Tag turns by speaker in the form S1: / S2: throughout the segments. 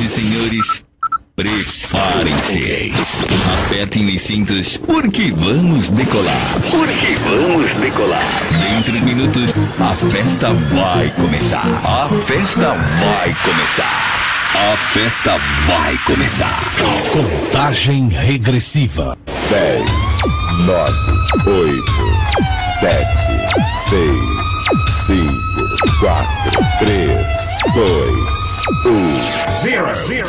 S1: Senhoras e senhores, preparem-se. Apertem os cintos, porque vamos decolar. Porque vamos decolar. Dentro de minutos, a festa vai começar. A festa vai começar. A festa vai começar.
S2: Contagem regressiva.
S3: 10, 9, 8, 7, 6, 5, 4, 3, 2, 1.
S2: Zero, zero.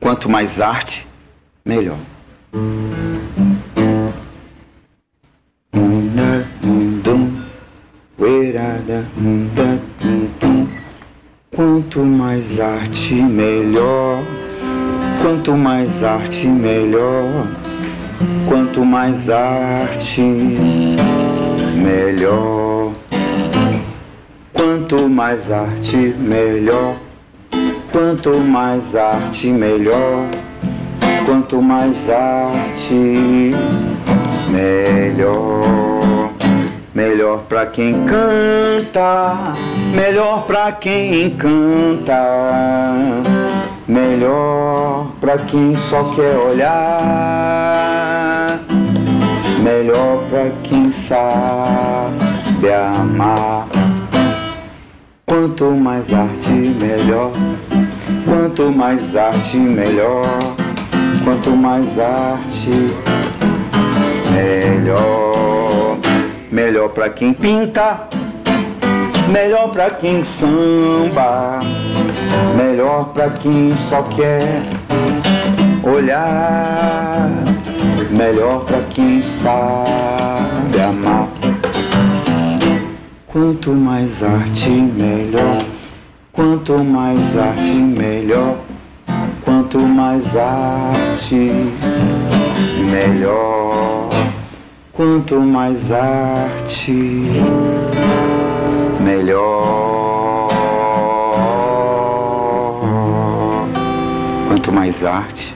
S4: Quanto mais arte, melhor. Quanto mais arte, melhor. Quanto mais arte, melhor. Quanto mais arte, melhor. Quanto mais arte, melhor. Quanto mais arte, melhor. Quanto mais arte, melhor. Melhor pra quem canta, melhor pra quem encanta, melhor pra quem só quer olhar, melhor pra quem sabe amar. Quanto mais arte, melhor. Quanto mais arte, melhor. Quanto mais arte, melhor. Melhor pra quem pinta, melhor pra quem samba, melhor pra quem só quer olhar, melhor pra quem sabe amar. Quanto mais arte, melhor. Quanto mais arte, melhor. Quanto mais arte, melhor. Quanto mais arte, melhor. Quanto mais arte,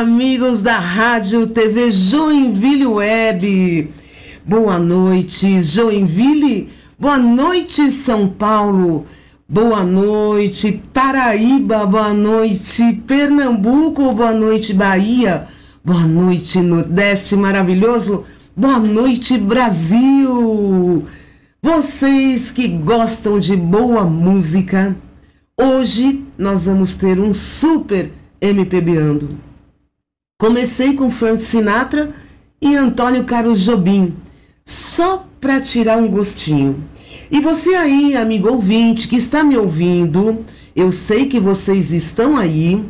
S5: amigos da Rádio TV Joinville Web. Boa noite, Joinville. Boa noite, São Paulo. Boa noite, Paraíba. Boa noite, Pernambuco. Boa noite, Bahia. Boa noite, Nordeste maravilhoso. Boa noite, Brasil! Vocês que gostam de boa música, hoje nós vamos ter um super MPBando. Comecei com Frank Sinatra e Antônio Carlos Jobim, só para tirar um gostinho. E você aí, amigo ouvinte, que está me ouvindo, eu sei que vocês estão aí.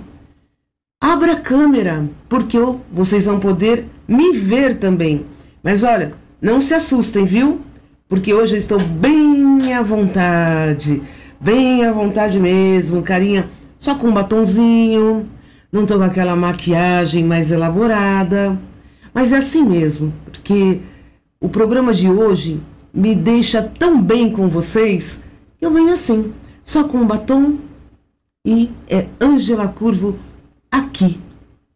S5: Abra a câmera, porque vocês vão poder me ver também. Mas olha, não se assustem, viu? Porque hoje eu estou bem à vontade, bem à vontade mesmo, carinha, só com um batonzinho, não estou com aquela maquiagem mais elaborada. Mas é assim mesmo, porque o programa de hoje me deixa tão bem com vocês, eu venho assim, só com um batom e é Ângela Curvo aqui,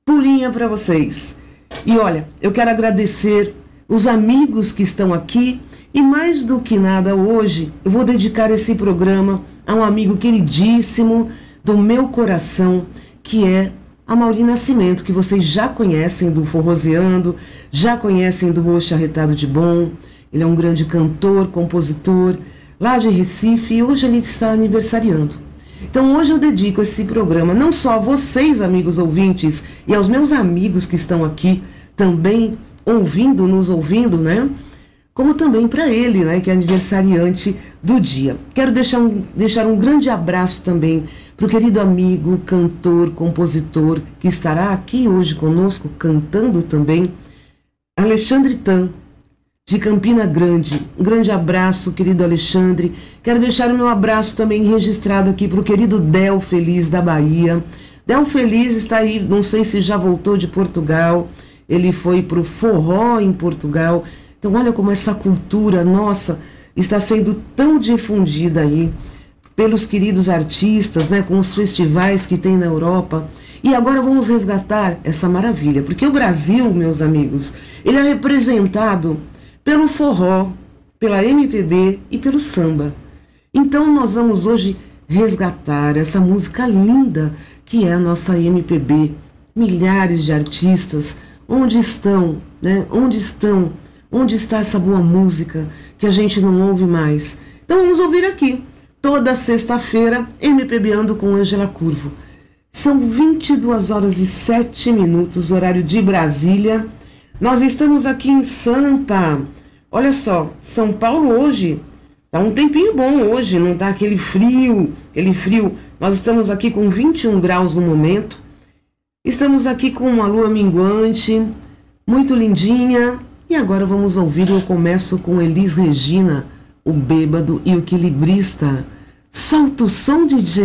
S5: purinha para vocês. E olha, eu quero agradecer os amigos que estão aqui e mais do que nada hoje, eu vou dedicar esse programa a um amigo queridíssimo do meu coração, que é a Mauri Nascimento, que vocês já conhecem do Forroseando, já conhecem do Roxo Arretado de Bom. Ele é um grande cantor, compositor, lá de Recife, e hoje ele está aniversariando. Então hoje eu dedico esse programa não só a vocês, amigos ouvintes, e aos meus amigos que estão aqui também ouvindo, nos ouvindo, né? Como também para ele, né, que é aniversariante do dia. Quero deixar um, deixar um grande abraço também para o querido amigo, cantor, compositor, que estará aqui hoje conosco, cantando também, Alexandre Tan, de Campina Grande. Um grande abraço, querido Alexandre. Quero deixar o meu abraço também registrado aqui para o querido Del Feliz da Bahia. Del Feliz está aí, não sei se já voltou de Portugal. Ele foi para o forró em Portugal. Então, olha como essa cultura nossa está sendo tão difundida aí pelos queridos artistas, né, com os festivais que tem na Europa. E agora vamos resgatar essa maravilha, porque o Brasil, meus amigos, ele é representado pelo forró, pela MPB e pelo samba. Então nós vamos hoje resgatar essa música linda que é a nossa MPB. Milhares de artistas, onde estão, né? Onde estão? Onde está essa boa música que a gente não ouve mais? Então vamos ouvir aqui, toda sexta-feira, MPBando com Ângela Curvo. São 22 horas e 7 minutos, horário de Brasília. Nós estamos aqui em Sampa. Olha só, São Paulo hoje tá um tempinho bom hoje, não tá aquele frio, aquele frio. Nós estamos aqui com 21 graus no momento. Estamos aqui com uma lua minguante, muito lindinha. E agora vamos ouvir, eu começo com Elis Regina, o bêbado e o equilibrista. Solta o som, DJ!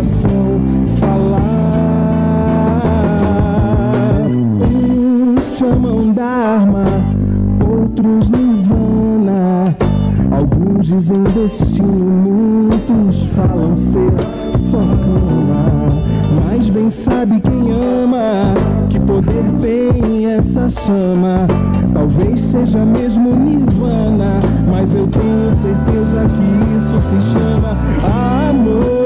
S6: Coração falar. Uns chamam Dharma, outros Nirvana. Alguns dizem destino, muitos falam ser só cama. Mas bem sabe quem ama que poder tem essa chama. Talvez seja mesmo Nirvana, mas eu tenho certeza que isso se chama amor.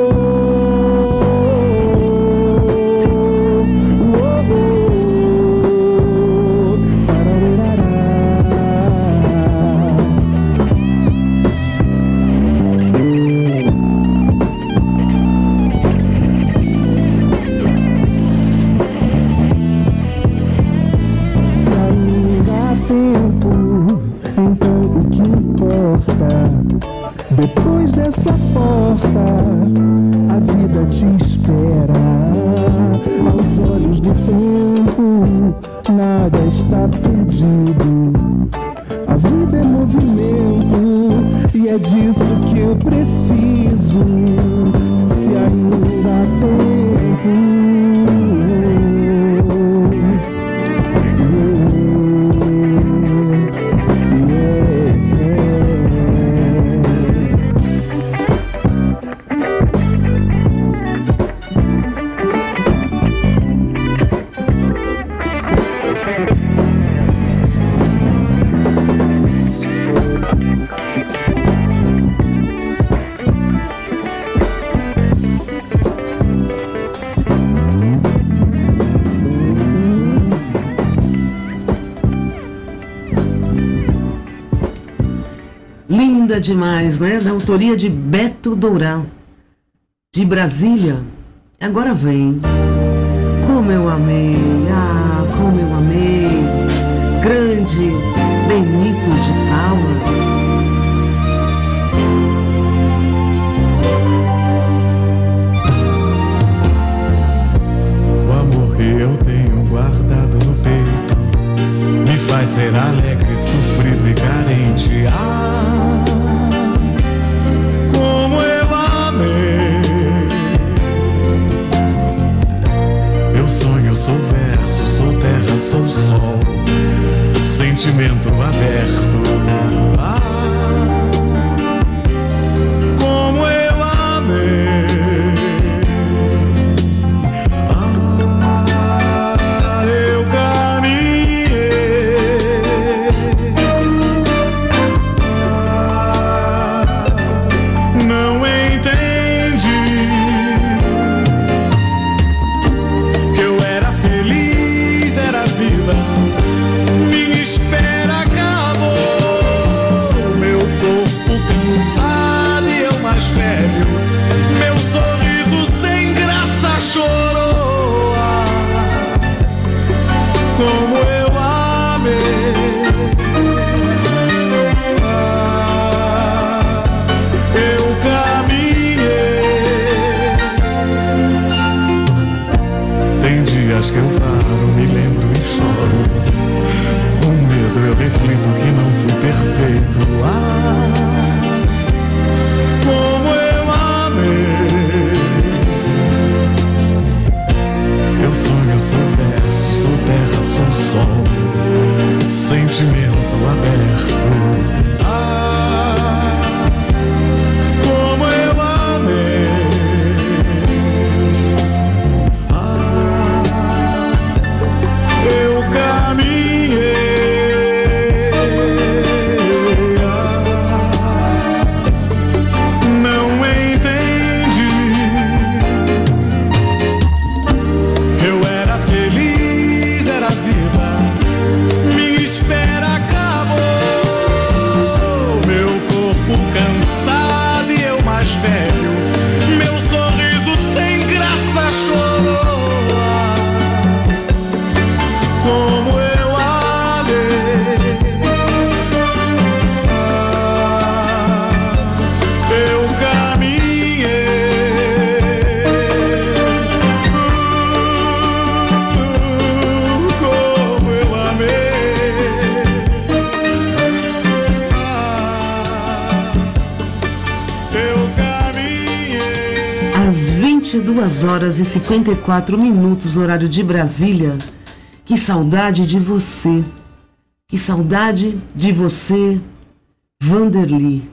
S6: Dessa porta, a vida te
S5: Linda demais, né? Da autoria de Beto Dourão, de Brasília. Agora vem. Como eu amei, ah, como eu amei. Grande Benito de Paula.
S7: O amor que eu tenho guardado no peito me faz ser alegre, sofrido e carente. Ah, sou sol, sentimento aberto. Glasgow. 54 minutos, horário de Brasília. Que saudade de você. Que saudade de você, Vanderly.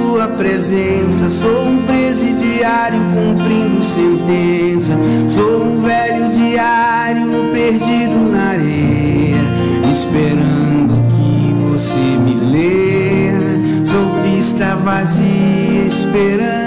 S8: sua presença. Sou um presidiário cumprindo sentença. Sou um velho diário perdido na areia, esperando que você me leia. Sou pista vazia, esperando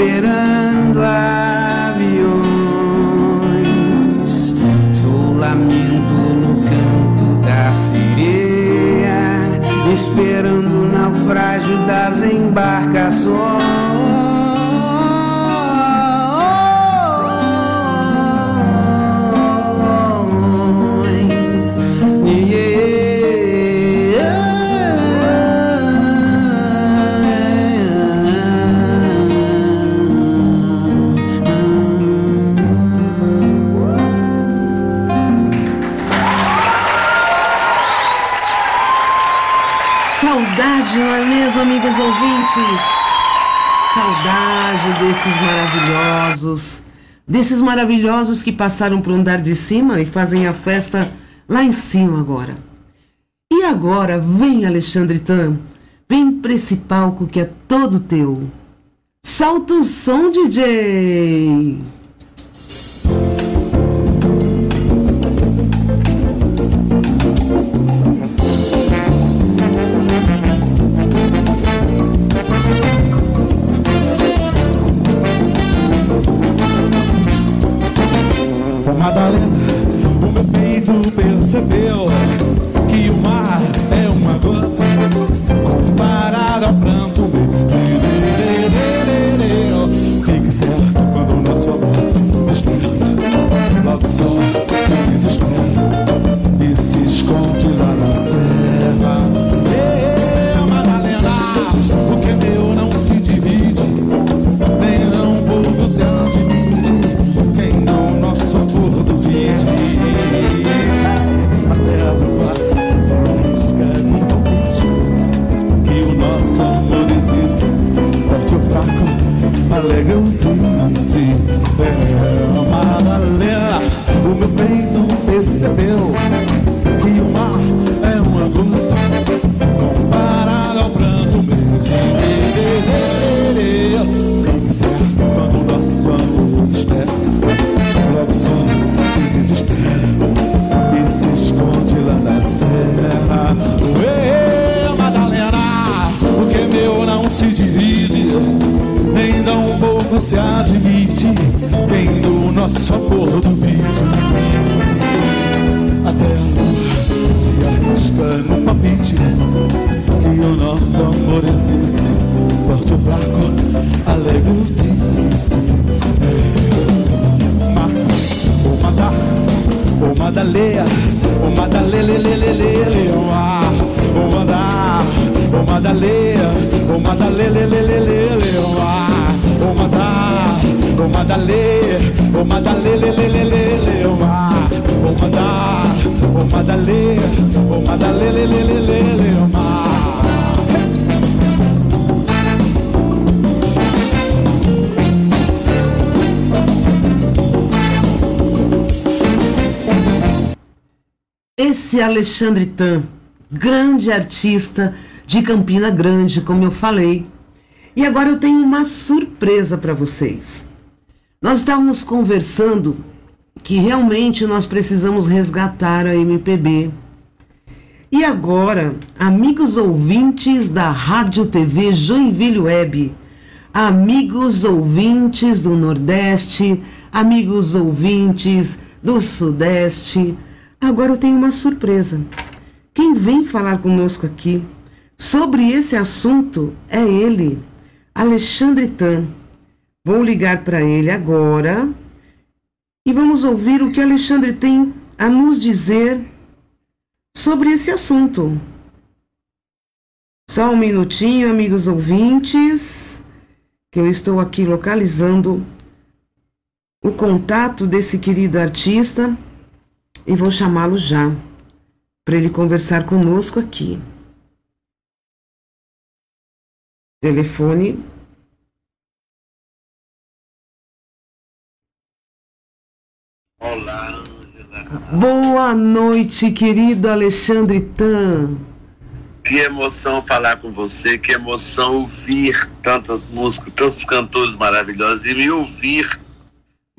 S8: vazia,
S6: desses maravilhosos que passaram para o andar de cima e fazem a festa lá em cima agora. E agora vem Alexandre Tan, vem para esse palco que é todo teu. Solta o som, DJ! Esse Alexandre Tan, grande artista de Campina Grande, como eu falei. E agora eu tenho uma surpresa para vocês. Nós estávamos conversando que realmente nós precisamos resgatar a MPB. E agora, amigos ouvintes da Rádio TV Joinville Web, amigos ouvintes do Nordeste, amigos ouvintes do Sudeste, agora eu tenho uma surpresa. Quem vem falar conosco aqui sobre esse assunto é ele, Alexandre Tan. Vou ligar para ele agora e vamos ouvir o que Alexandre tem a nos dizer sobre esse assunto. Só um minutinho, amigos ouvintes, que eu estou aqui localizando o contato desse querido artista e vou chamá-lo já para ele conversar conosco aqui. Telefone.
S9: Olá, Ângela.
S6: Boa noite, querido Alexandre Tan.
S9: Que emoção falar com você, que emoção ouvir tantas músicas, tantos cantores maravilhosos e me ouvir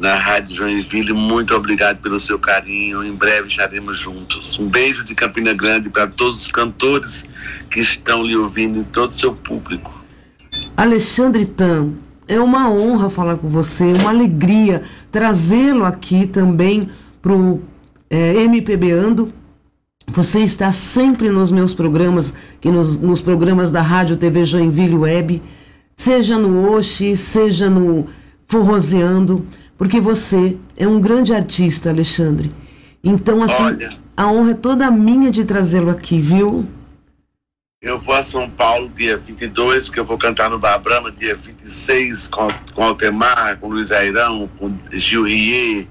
S9: na Rádio Joinville. Muito obrigado pelo seu carinho. Em breve estaremos juntos. Um beijo de Campina Grande para todos os cantores que estão lhe ouvindo e todo o seu público.
S5: Alexandre Tan, é uma honra falar com você, uma alegria trazê-lo aqui também para o é, MPB Ando. Você está sempre nos meus programas, que nos, nos programas da Rádio TV Joinville Web, seja no Oxi, seja no Forroseando, porque você é um grande artista, Alexandre. Então, assim,
S9: Olha.
S5: a honra é toda minha de trazê-lo aqui, viu?
S9: Eu vou a São Paulo dia 22, que eu vou cantar no Bar Brahma, dia 26, com, com Altemar, com Luiz Airão, com Gil Rie,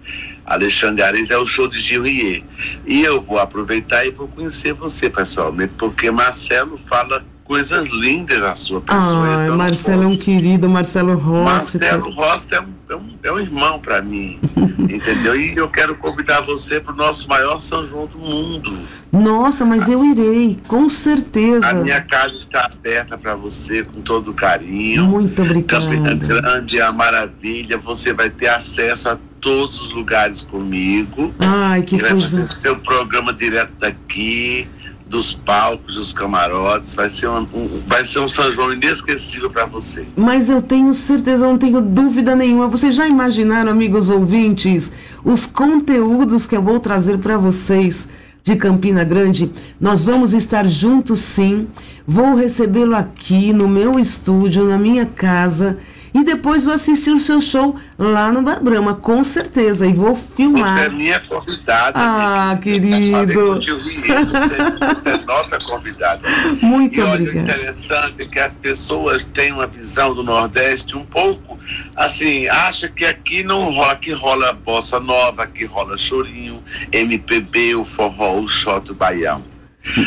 S9: Alexandre Ares, é o show de Gil Rie. E eu vou aproveitar e vou conhecer você pessoalmente, porque Marcelo fala coisas lindas da sua pessoa.
S5: Ah,
S9: então
S5: Marcelo é um querido, Marcelo Rossi.
S9: Marcelo Rosta é um, é um, é um irmão para mim, entendeu? E eu quero convidar você para o nosso maior São João do mundo.
S5: Nossa, mas eu irei, com certeza.
S9: A minha casa está aberta para você com todo carinho.
S5: Muito
S9: Campina
S5: obrigada.
S9: Grande é a maravilha. Você vai ter acesso a todos os lugares comigo.
S5: Ai, que
S9: e vai fazer
S5: coisa.
S9: seu programa direto daqui, dos palcos, dos camarotes. Vai ser um, um- vai ser um São João inesquecível para você.
S5: Mas eu tenho certeza, não tenho dúvida nenhuma. Vocês já imaginaram, amigos ouvintes, os conteúdos que eu vou trazer para vocês de Campina Grande? Nós vamos estar juntos sim. Vou recebê-lo aqui no meu estúdio, na minha casa. E depois vou assistir o seu show lá no Bar Brahma, com certeza. E vou
S9: Você é
S5: filmar.
S9: minha convidada.
S5: Ah, querido.
S9: Você, você é nossa convidada.
S5: Muito
S9: e olha, o
S5: obrigada.
S9: interessante é que as pessoas têm uma visão do Nordeste um pouco assim, acha que aqui não rola, aqui rola bossa nova, aqui rola chorinho, MPB, o forró, o shot, o baião.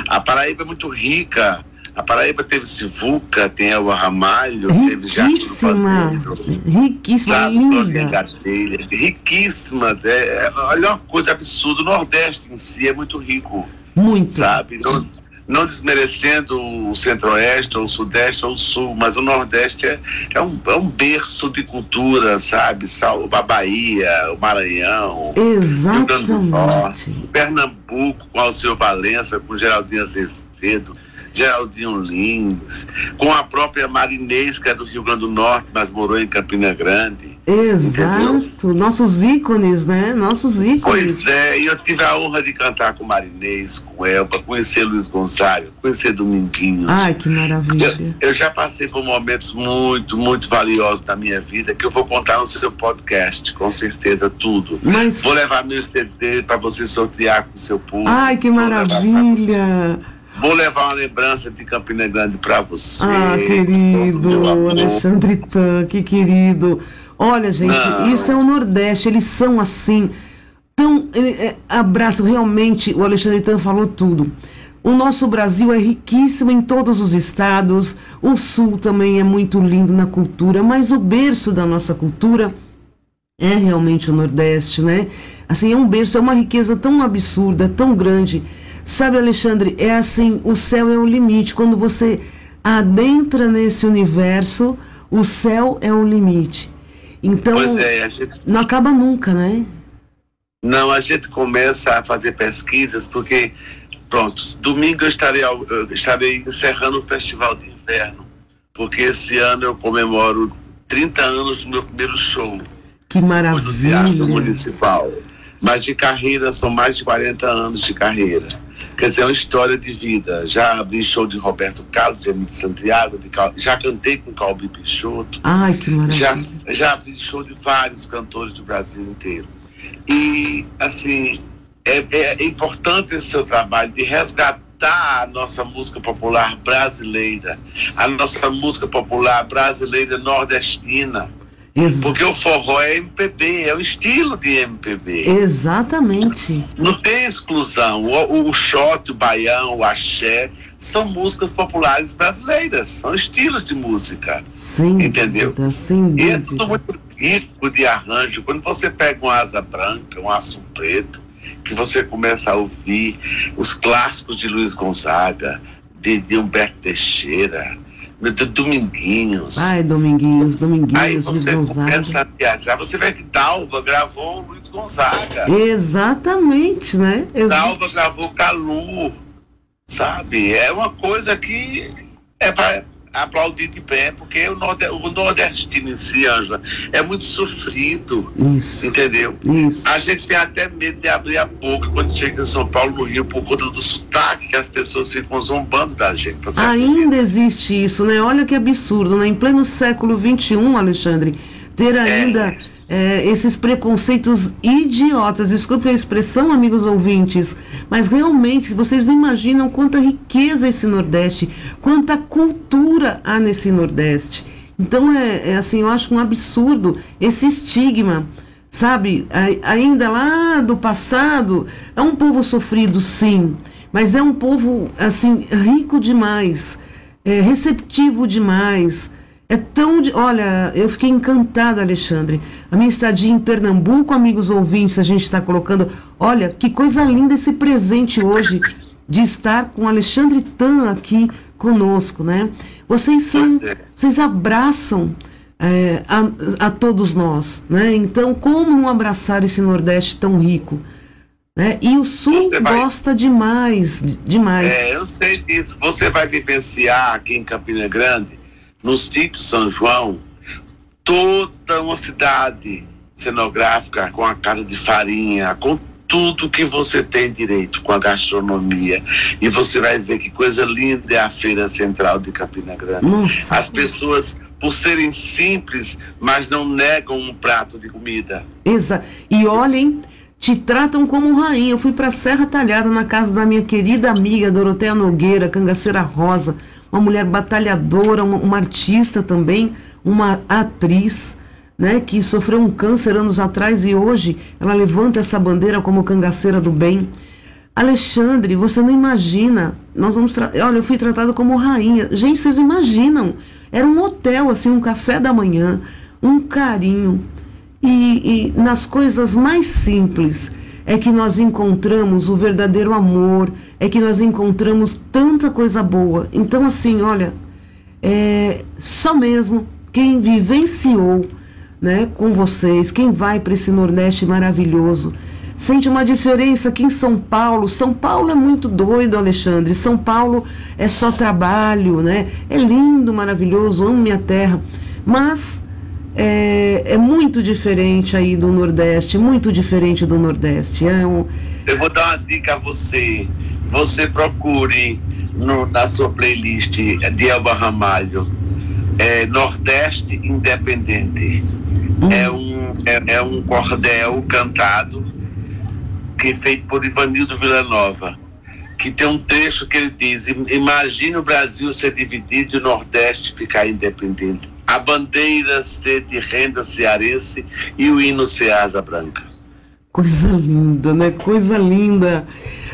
S9: A Paraíba é muito rica. A Paraíba teve Sivuca, tem Elba Ramalho, teve Jato
S5: Riquíssima. Riquíssima,
S9: Sabe,
S5: linda.
S9: Gadelha, riquíssima. é, é, olha uma coisa absurda. O Nordeste em si é muito rico.
S5: Muito.
S9: Sabe? Não, não desmerecendo o Centro-Oeste, ou o Sudeste, ou o Sul, mas o Nordeste é, é, um, é um berço de cultura, sabe? A Bahia, o Maranhão, Rio Grande do Norte, Pernambuco, com Alceu Valença, com Geraldinho Azevedo. Geraldinho Lins, com a própria Marinês, que é do Rio Grande do Norte, mas morou em Campina Grande.
S5: Exato. Nossos ícones, né? Nossos ícones.
S9: Pois é, e eu tive a honra de cantar com Marinês, com Elba, conhecer Luiz Gonzaga, conhecer Dominguinhos.
S5: Ai, que maravilha.
S9: Eu já passei por momentos muito, muito valiosos na minha vida que eu vou contar no seu podcast, com certeza, tudo.
S5: Mas-
S9: Vou levar meu CD para você sortear com o seu público.
S5: Ai, que maravilha.
S9: Vou levar uma lembrança de Campina Grande para você.
S5: Ah, querido. Alexandre Tan, que querido. Olha, gente,
S9: Não.
S5: isso é o Nordeste, eles são assim, tão. ele, é, abraço, realmente, o Alexandre Tan falou tudo. O nosso Brasil é riquíssimo em todos os estados, o Sul também é muito lindo na cultura, mas o berço da nossa cultura é realmente o Nordeste, né? Assim, é um berço, é uma riqueza tão absurda, tão grande. Sabe, Alexandre, é assim, o céu é o limite. Quando você adentra nesse universo, o céu é o limite. Então,
S9: é, gente
S5: não acaba nunca, né?
S9: Não, a gente começa a fazer pesquisas porque, pronto, domingo eu estarei, eu estarei encerrando o Festival de Inverno, porque esse ano eu comemoro 30 anos do meu primeiro show
S5: Que
S9: no Teatro
S5: maravilha.
S9: Municipal. Mas de carreira são mais de 40 anos de carreira. Quer dizer, é uma história de vida. Já abri show de Roberto Carlos, de Emílio Santiago, de Cal- já cantei com Calbi Peixoto.
S5: Ai, que
S9: Já,
S5: maravilha.
S9: já abri show de vários cantores do Brasil inteiro. E, assim, é, é importante esse seu trabalho de resgatar a nossa música popular brasileira, a nossa música popular brasileira nordestina. Porque o forró é MPB, é o estilo de MPB.
S5: Exatamente.
S9: Não tem exclusão. O, o shot, o baião, o axé são músicas populares brasileiras, são estilos de música.
S5: Sem
S9: Entendeu?
S5: dúvida, sem
S9: E é
S5: dúvida.
S9: tudo muito rico de arranjo. Quando você pega um asa branca, um aço preto, que você começa a ouvir os clássicos de Luiz Gonzaga, de, de Humberto Teixeira, de Dominguinhos.
S5: Ai, Dominguinhos, Dominguinhos,
S9: Aí
S5: Luiz
S9: você
S5: Gonzaga.
S9: começa a viajar, você vê que Dalva gravou o Luiz Gonzaga.
S5: Exatamente, né? Exa-
S9: Dalva gravou Calu, sabe? É uma coisa que é para aplaudir de pé, porque o, norde, o nordestino em si, Ângela, é muito sofrido,
S5: Isso,
S9: entendeu?
S5: isso.
S9: A gente tem até medo de abrir a boca quando chega em São Paulo, no Rio, por conta do sotaque, que as pessoas ficam zombando da gente.
S5: Ainda existe isso, né? Olha que absurdo, né? Em pleno século XXI, Alexandre, ter ainda é, esses preconceitos idiotas. Desculpe a expressão, amigos ouvintes, mas realmente vocês não imaginam quanta riqueza esse Nordeste, quanta cultura há nesse Nordeste. Então é, é assim, eu acho um absurdo esse estigma. Sabe, ainda lá do passado, é um povo sofrido, sim, mas é um povo, assim, rico demais, é, receptivo demais. É tão. De... Olha, eu fiquei encantada, Alexandre. A minha estadia em Pernambuco, amigos ouvintes, a gente está colocando. Olha, que coisa linda esse presente hoje de estar com Alexandre Tan aqui conosco, né? Vocês são. Vocês abraçam é, a, a todos nós, né? Então, como não abraçar esse Nordeste tão rico? Né? E o Sul
S9: vai-
S5: gosta demais, demais.
S9: É, eu sei disso. Você vai vivenciar aqui em Campina Grande, no sítio São João, toda uma cidade cenográfica com a casa de farinha, com tudo que você tem direito, com a gastronomia. E você vai ver que coisa linda é a Feira Central de Campina Grande.
S5: Nossa.
S9: As pessoas, por serem simples, mas não negam um prato de comida.
S5: Exa e olhem, te tratam como rainha. Eu fui para Serra Talhada na casa da minha querida amiga Doroteia Nogueira, cangaceira rosa, uma mulher batalhadora, uma, uma artista também, uma atriz, né, que sofreu um câncer anos atrás e hoje ela levanta essa bandeira como cangaceira do bem. Alexandre, você não imagina. Nós vamos. Olha, eu fui tratada como rainha. Gente, vocês imaginam. Era um hotel, assim, um café da manhã, um carinho. E, e nas coisas mais simples é que nós encontramos o verdadeiro amor, é que nós encontramos tanta coisa boa. Então, assim, olha, é só mesmo quem vivenciou né, com vocês, quem vai para esse Nordeste maravilhoso, sente uma diferença aqui em São Paulo. São Paulo é muito doido, Alexandre. São Paulo é só trabalho, né? É lindo, maravilhoso, amo minha terra. Mas é, é muito diferente aí do Nordeste, muito diferente do Nordeste. É um,
S9: Eu vou dar uma dica a você. Você procure no- na sua playlist de Elba Ramalho é, Nordeste Independente. É, um, é, é um cordel cantado que é feito por Ivanildo Villanova. Que tem um trecho que ele diz: "Im- Imagine o Brasil ser dividido e o Nordeste ficar independente. A bandeira de renda cearense e o hino ser asa branca.
S5: Coisa linda, né? Coisa linda.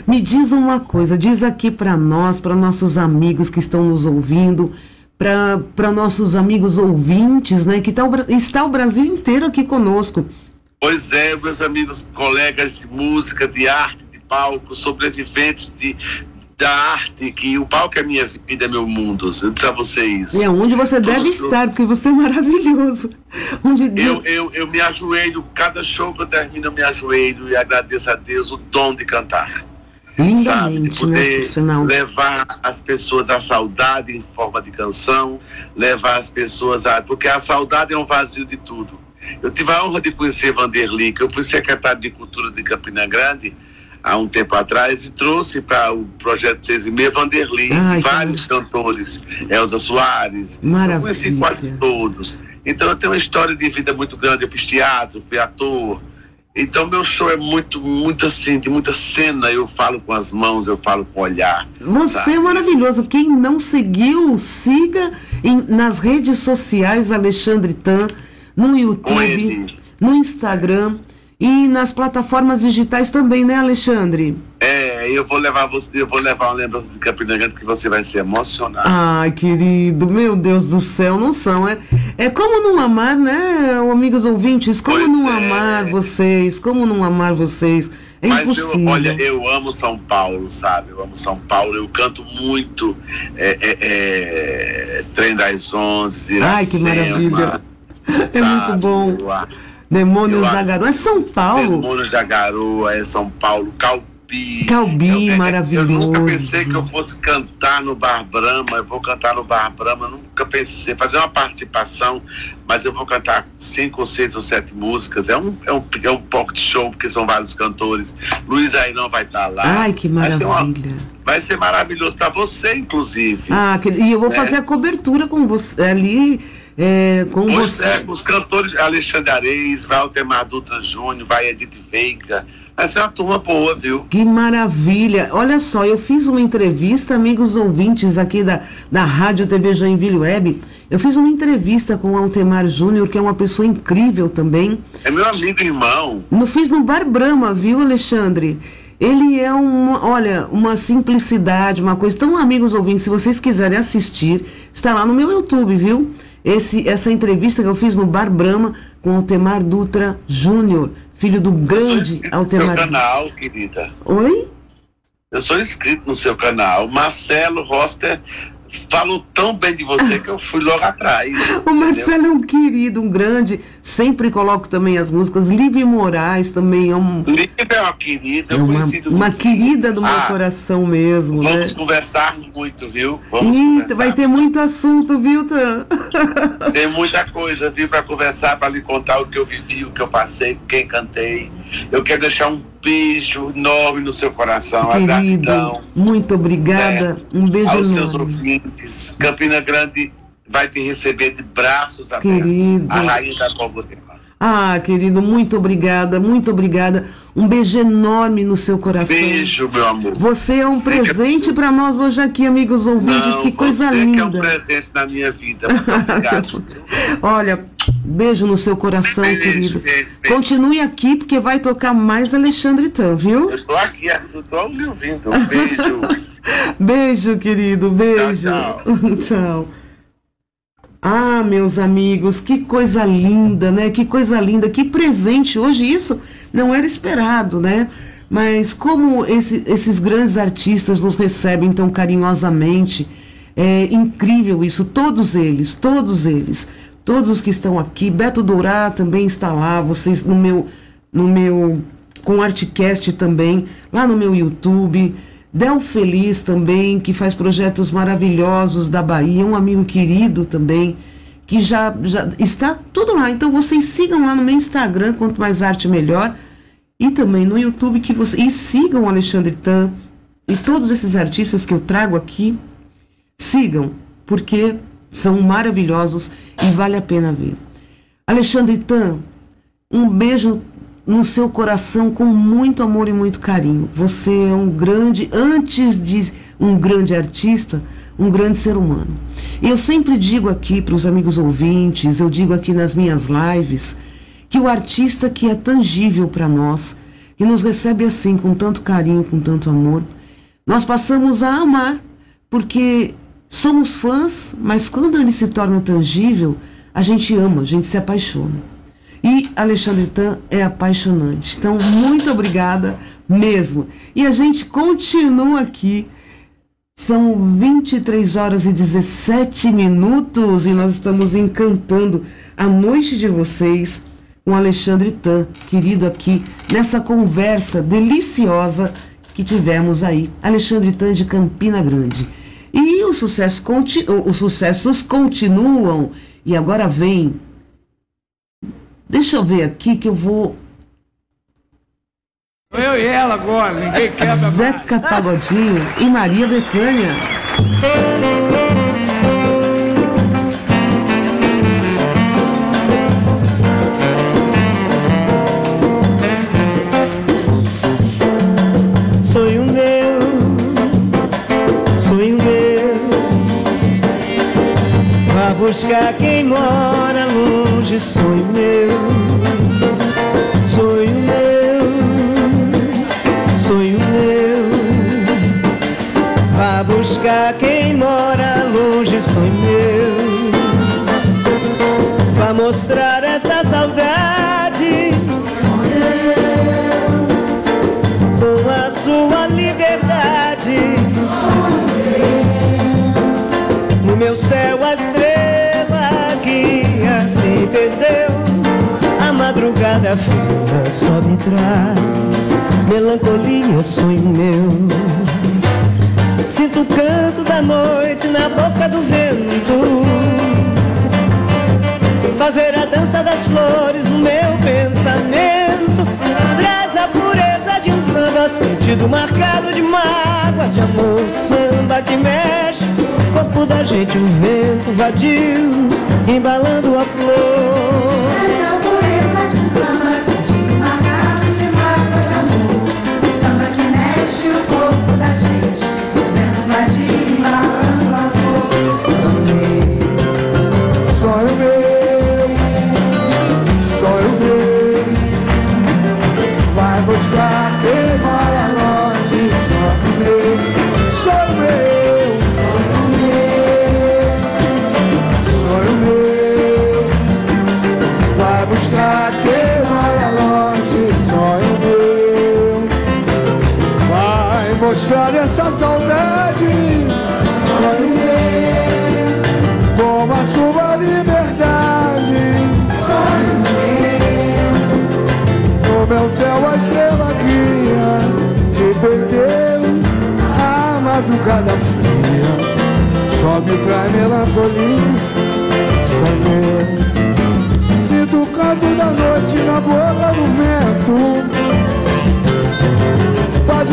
S5: Me diz uma coisa, diz aqui para nós, para nossos amigos que estão nos ouvindo, para nossos amigos ouvintes, né? Que tá o está o Brasil inteiro aqui conosco.
S9: Pois é, meus amigos, colegas de música, de arte, de palco, sobreviventes de, da arte, que o palco é minha vida, é meu mundo. Eu disse a vocês.
S5: E é onde você deve estar, porque você é maravilhoso. Onde
S9: Eu, eu, eu me ajoelho, cada show que eu termino, eu me ajoelho e agradeço a Deus o dom de cantar. sabe? De
S5: lindamente, né?
S9: poder
S5: sinal.
S9: levar as pessoas à saudade em forma de canção, levar as pessoas a. Porque a saudade é um vazio de tudo. Eu tive a honra de conhecer Vanderly, que eu fui secretário de Cultura de Campina Grande há um tempo atrás e trouxe para o projeto Seis e Meia Vanderly,
S5: Ai, que
S9: vários cantores, Elza Soares, eu conheci
S5: Maravilha.
S9: quase todos. Então eu tenho uma história de vida muito grande, eu fiz teatro, fui ator. Então meu show é muito, muito assim, de muita cena, eu falo com as mãos, eu falo com o olhar.
S5: Você
S9: sabe?
S5: é maravilhoso. Quem não seguiu, siga em- nas redes sociais Alexandre Tan, no YouTube, no Instagram e nas plataformas digitais também, né, Alexandre?
S9: É, eu vou levar você, eu vou levar uma lembrança de Campina Grande que você vai se emocionar.
S5: Ai, querido, meu Deus do céu, não são. É, é como não amar, né, amigos ouvintes? Como
S9: Pois
S5: não
S9: é.
S5: amar vocês? Como não amar vocês? É
S9: Mas
S5: impossível.
S9: eu, olha, eu amo São Paulo, sabe? Eu amo São Paulo. Eu canto muito é, é, é, Trem das Onze,
S5: Ai, que maravilha. É muito
S9: sabe?
S5: bom. Demônios da Garoa. É São Paulo.
S9: Demônios da Garoa, é São Paulo, Calbi.
S5: Calbi,
S9: Eu-
S5: maravilhoso.
S9: Eu nunca pensei que eu fosse cantar no Bar Brahma, eu vou cantar no Bar Brahma, eu nunca pensei, fazer uma participação, mas eu vou cantar cinco ou seis ou sete músicas, é um, é um, é um de show, porque são vários cantores. Luiz Airão vai estar lá.
S5: Ai, que
S9: Vai ser, uma-
S5: maravilha.
S9: vai ser maravilhoso para você, inclusive.
S5: Ah, que- e eu vou
S9: né?
S5: fazer a cobertura com você ali, é, com
S9: Pois
S5: você.
S9: é, os cantores Alexandre Areis, vai Altemar Dutra Júnior, vai Edith Veiga. Vai ser uma turma boa, viu?
S5: Que maravilha! Olha só, eu fiz uma entrevista, amigos ouvintes aqui da, da Rádio TV Joinville Web. Eu fiz uma entrevista com o Altemar Júnior, que é uma pessoa incrível também.
S9: É meu amigo irmão.
S5: No fiz no Bar Brahma, viu, Alexandre? Ele é uma, olha, uma simplicidade, uma coisa. Então, amigos ouvintes, se vocês quiserem assistir, está lá no meu YouTube, viu? Esse, essa entrevista que eu fiz no Bar Brahma com Altemar Dutra Júnior, filho do grande
S9: No seu
S5: Altemar.
S9: canal, querida.
S5: Oi?
S9: Eu sou inscrito no seu canal. Marcelo Roster falou tão bem de você que eu fui logo atrás.
S5: O Marcelo é um querido, um grande. Sempre coloco também as músicas. Livre Moraes também é, um,
S9: Lívia é uma querida,
S5: é uma, uma querida do meu
S9: Ah,
S5: coração mesmo, né?
S9: Vamos conversar muito, viu? Vamos
S5: Eita,
S9: conversar.
S5: vai ter muito assunto, viu, Tan?
S9: Tem muita coisa, viu, para conversar, para lhe contar o que eu vivi, o que eu passei, com quem cantei. Eu quero deixar um beijo enorme no seu coração, a
S5: Querido,
S9: gratidão
S5: muito obrigada. Um beijo
S9: aos seus
S5: enorme.
S9: ouvintes. Campina Grande vai te receber de braços abertos.
S5: Querido.
S9: A rainha da Borborema.
S5: Ah, querido, muito obrigada, muito obrigada. Um beijo enorme no seu coração.
S9: Beijo, meu amor.
S5: Você é um
S9: Você que é-
S5: presente para nós hoje aqui, amigos ouvintes.
S9: Não,
S5: que coisa
S9: você
S5: linda.
S9: que é um presente na minha vida. Muito obrigado.
S5: Olha, beijo no seu coração,
S9: Beijo,
S5: querido.
S9: beijo, beijo.
S5: Continue aqui porque vai tocar mais Alexandre Tan, viu?
S9: Eu tô aqui, eu tô lhe ouvindo. Um beijo.
S5: Beijo, querido, beijo.
S9: Tchau,
S5: Tchau. Ah, meus amigos, que coisa linda, né? Que coisa linda, que presente. Hoje isso não era esperado, né? Mas como esse- esses grandes artistas nos recebem tão carinhosamente, é incrível isso. Todos eles, todos eles, todos os que estão aqui. Beto Dourá também está lá. Vocês no meu, no meu, com o Artcast também, lá no meu YouTube. Del Feliz também, que faz projetos maravilhosos da Bahia, um amigo querido também, que já, já está tudo lá. Então vocês sigam lá no meu Instagram, quanto mais arte melhor, e também no YouTube que você e sigam o Alexandre Tan e todos esses artistas que eu trago aqui, sigam, porque são maravilhosos e vale a pena ver. Alexandre Tan, um beijo no seu coração com muito amor e muito carinho. Você é um grande, antes de um grande artista, um grande ser humano. Eu sempre digo aqui para os amigos ouvintes, eu digo aqui nas minhas lives, que o artista que é tangível para nós, que nos recebe assim, com tanto carinho, com tanto amor, nós passamos a amar, porque somos fãs, mas quando ele se torna tangível, a gente ama, a gente se apaixona. E Alexandre Tan é apaixonante. Então, muito obrigada mesmo. E a gente continua aqui. São 23 horas e 17 minutos e nós estamos encantando a noite de vocês com Alexandre Tan, querido aqui, nessa conversa deliciosa que tivemos aí. Alexandre Tan de Campina Grande. E o sucesso conti- os sucessos continuam. E agora vem Deixa eu ver aqui que eu vou.
S10: Eu e ela agora, ninguém quebra mais.
S5: Zeca Pagodinho e Maria Bethânia.
S11: Sonho meu, sonho meu. Vá buscar quem sonho meu. Madrugada fria só me traz melancolia, sonho meu. Sinto o canto da noite na boca do vento. Fazer a dança das flores no meu pensamento. Traz a pureza de um samba, sentido marcado de mágoa, de amor. Samba que mexe, corpo da gente, o vento vadio, embalando a flor.
S6: Mostrar essa saudade, sonho meu como a sua liberdade. No meu céu a estrela guia se perdeu a madrugada fria. Só me traz melancolia, sonhei. Sinto o canto da noite na boca do vento.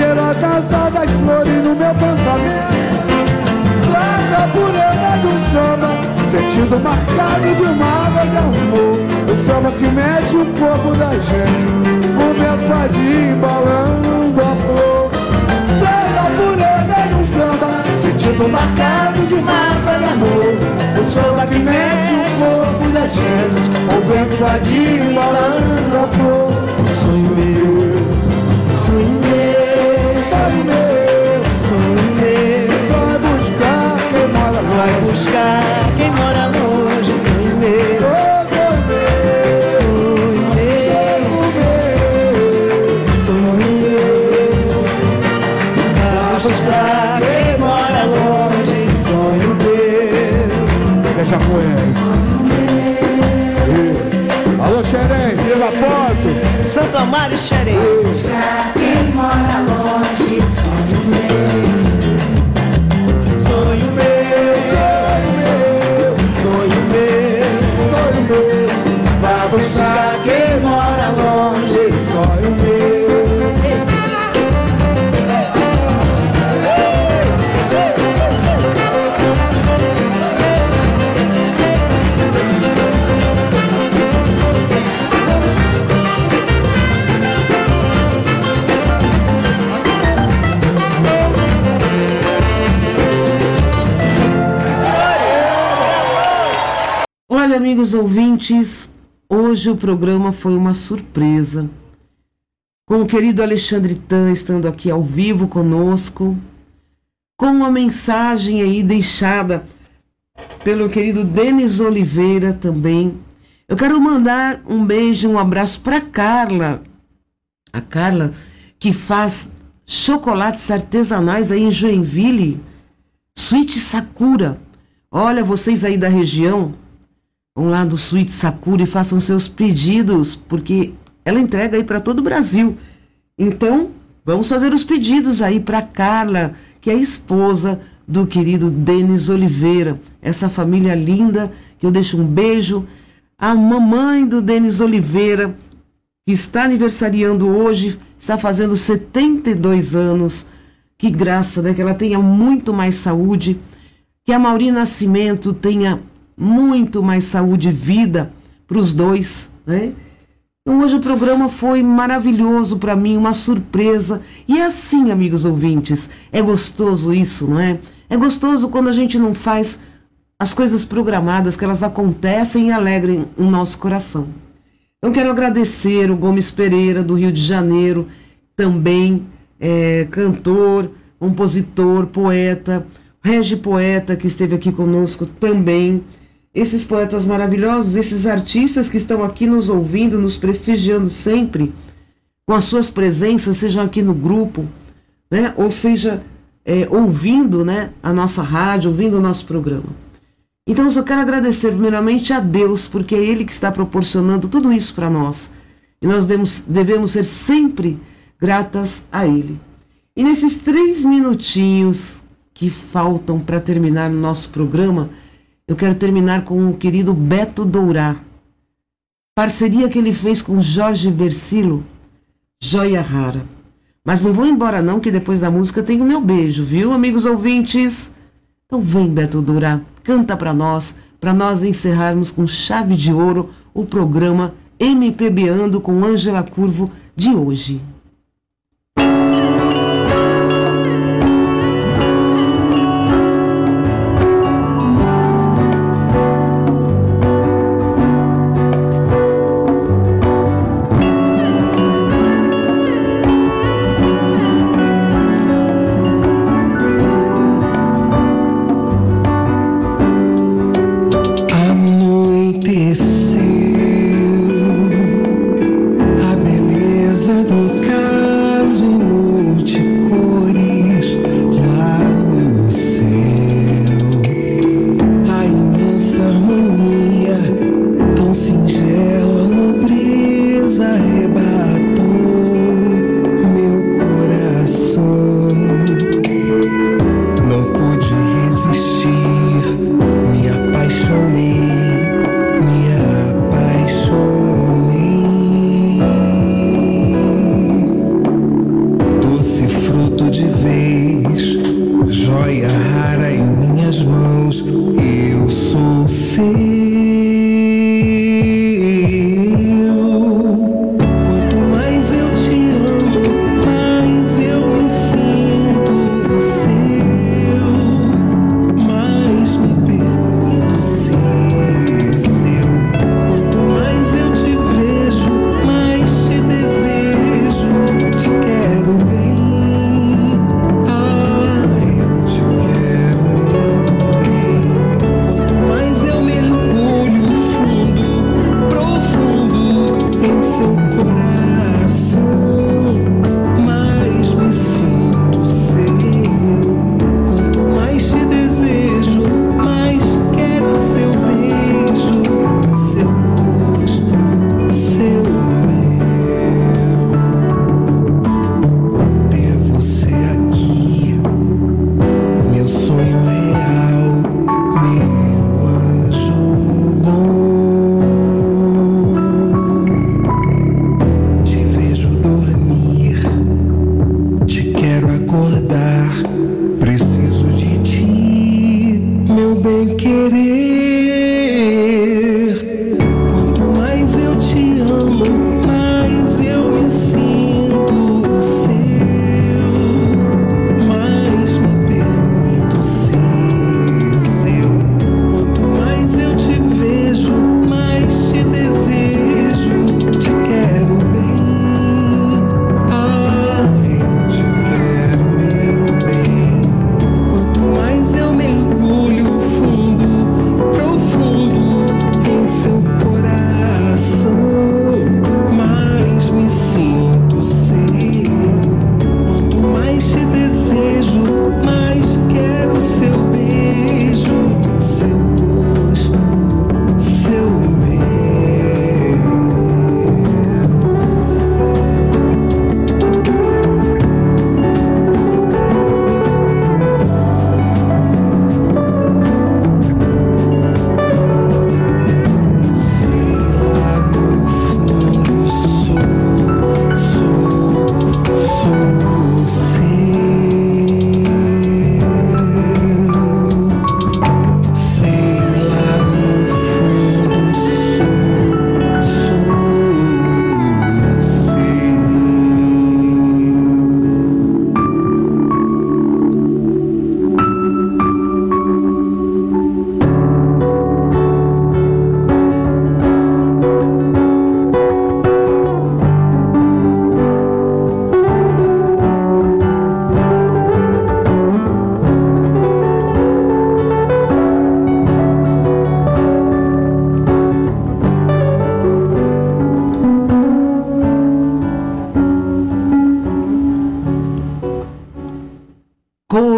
S6: Fazer a dança das flores no meu pensamento. Traz a pureza do samba, sentido marcado de mágoa de amor. O samba que mexe o corpo da gente, o meu padinho embalando a flor. Traz a pureza do samba, sentido marcado de mágoa de amor. O samba que mexe o corpo da gente, o vento vadio embalando a flor. Vai buscar quem mora longe,
S11: sonho meu. Sonho meu, sonho meu. Vai buscar quem mora longe, sonho meu.
S6: Deixa com ele. Alô, Xerém, Vila Ponto.
S11: Santo Amaro e Xerém.
S5: Amigos ouvintes, hoje o programa foi uma surpresa. Com o querido Alexandre Tan estando aqui ao vivo conosco, com uma mensagem aí deixada pelo querido Denis Oliveira também. Eu quero mandar um beijo, um abraço para Carla. A Carla que faz chocolates artesanais aí em Joinville, Suíte Sakura. Olha, vocês aí da região, vão lá do Suíte Sakura e façam seus pedidos, porque ela entrega aí para todo o Brasil. Então, vamos fazer os pedidos aí para Carla, que é esposa do querido Denis Oliveira, essa família linda, que eu deixo um beijo. A mamãe do Denis Oliveira, que está aniversariando hoje, está fazendo 72 anos. Que graça, né? Que ela tenha muito mais saúde. Que a Mauri Nascimento tenha muito mais saúde e vida para os dois, né? Então hoje o programa foi maravilhoso para mim, uma surpresa. E é assim, amigos ouvintes, é gostoso isso, não é? É gostoso quando a gente não faz as coisas programadas, que elas acontecem e alegrem o nosso coração. Então quero agradecer o Gomes Pereira, do Rio de Janeiro, também é, cantor, compositor, poeta, Regi Poeta, que esteve aqui conosco também. Esses poetas maravilhosos, esses artistas que estão aqui nos ouvindo, nos prestigiando sempre, com as suas presenças, sejam aqui no grupo, né? ou seja, é, ouvindo né, a nossa rádio, ouvindo o nosso programa.
S6: Então eu só quero agradecer primeiramente a Deus, porque é Ele que está proporcionando tudo isso para nós. E nós devemos, devemos ser sempre gratas a Ele. E nesses três minutinhos que faltam para terminar o nosso programa, eu quero terminar com o querido Beto Dourá. Parceria que ele fez com Jorge Versilo, Joia Rara. Mas não vou embora não, que depois da música tem o meu beijo, viu, amigos ouvintes? Então vem, Beto Dourá, canta para nós, para nós encerrarmos com chave de ouro o programa MPBando com Ângela Curvo de hoje.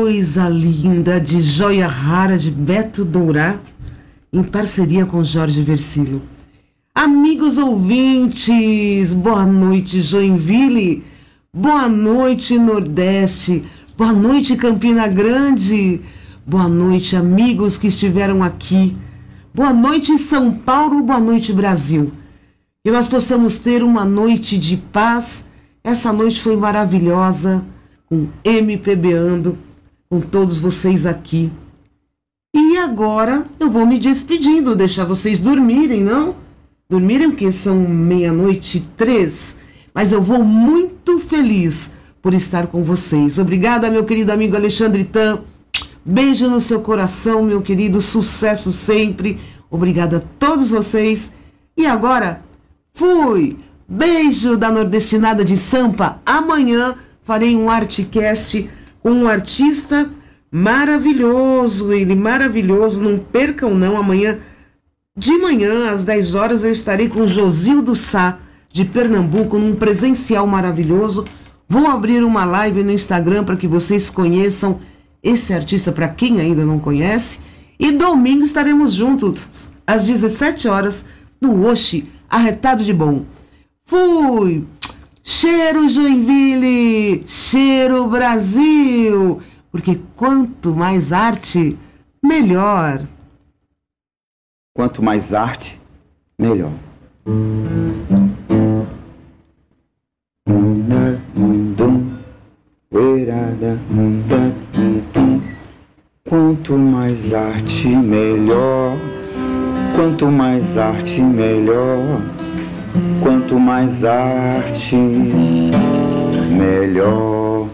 S6: Coisa linda de joia rara de Beto Dourá.
S5: em parceria com Jorge Versilo. Amigos ouvintes, boa noite Joinville, boa noite Nordeste, boa noite Campina Grande, boa noite amigos que estiveram aqui, boa noite São Paulo, boa noite Brasil. Que nós possamos ter uma noite de paz. Essa noite foi maravilhosa, com MPBando, com todos vocês aqui. E agora eu vou me despedindo, deixar vocês dormirem, não? Dormirem porque são meia-noite e três. Mas eu vou muito feliz por estar com vocês. Obrigada, meu querido amigo Alexandre Tan. Beijo no seu coração, meu querido. Sucesso sempre. Obrigada a todos vocês. E agora, fui! Beijo da Nordestinada de Sampa. Amanhã farei um Artcast um artista maravilhoso. Ele maravilhoso. Não percam, não. Amanhã, de manhã, às 10 horas, eu estarei com Josildo Sá, de Pernambuco, num presencial maravilhoso. Vou abrir uma live no Instagram para que vocês conheçam esse artista, para quem ainda não conhece. E domingo estaremos juntos, às 17 horas, no Oxi, arretado de bom. Fui! Cheiro Joinville! Cheiro Brasil! Porque quanto mais arte, melhor.
S4: Quanto mais arte, melhor. Quanto mais arte, melhor. Quanto mais arte, melhor. Quanto mais arte, melhor.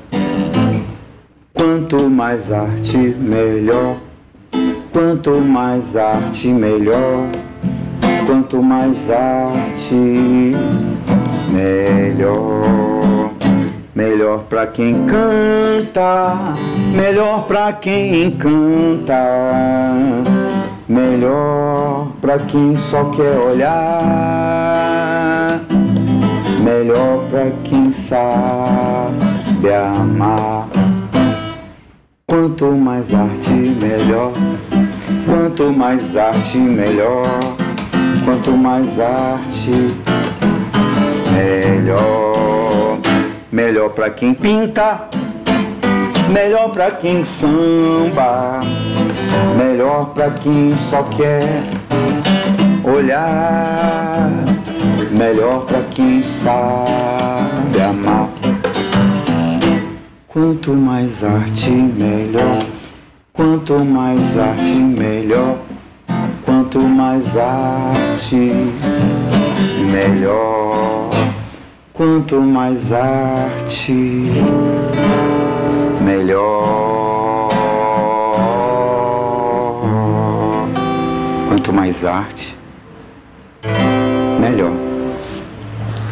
S4: Quanto mais arte, melhor. Quanto mais arte, melhor. Quanto mais arte, melhor. Melhor pra quem canta, melhor pra quem encanta, melhor pra quem só quer olhar, melhor pra quem sabe amar. Quanto mais arte, melhor. Quanto mais arte, melhor. Quanto mais arte, melhor. Melhor pra quem pinta, melhor pra quem samba, melhor pra quem só quer olhar, melhor pra quem sabe amar. Quanto mais arte, melhor. Quanto mais arte, melhor. Quanto mais arte, melhor. Quanto mais arte, melhor. Quanto mais arte,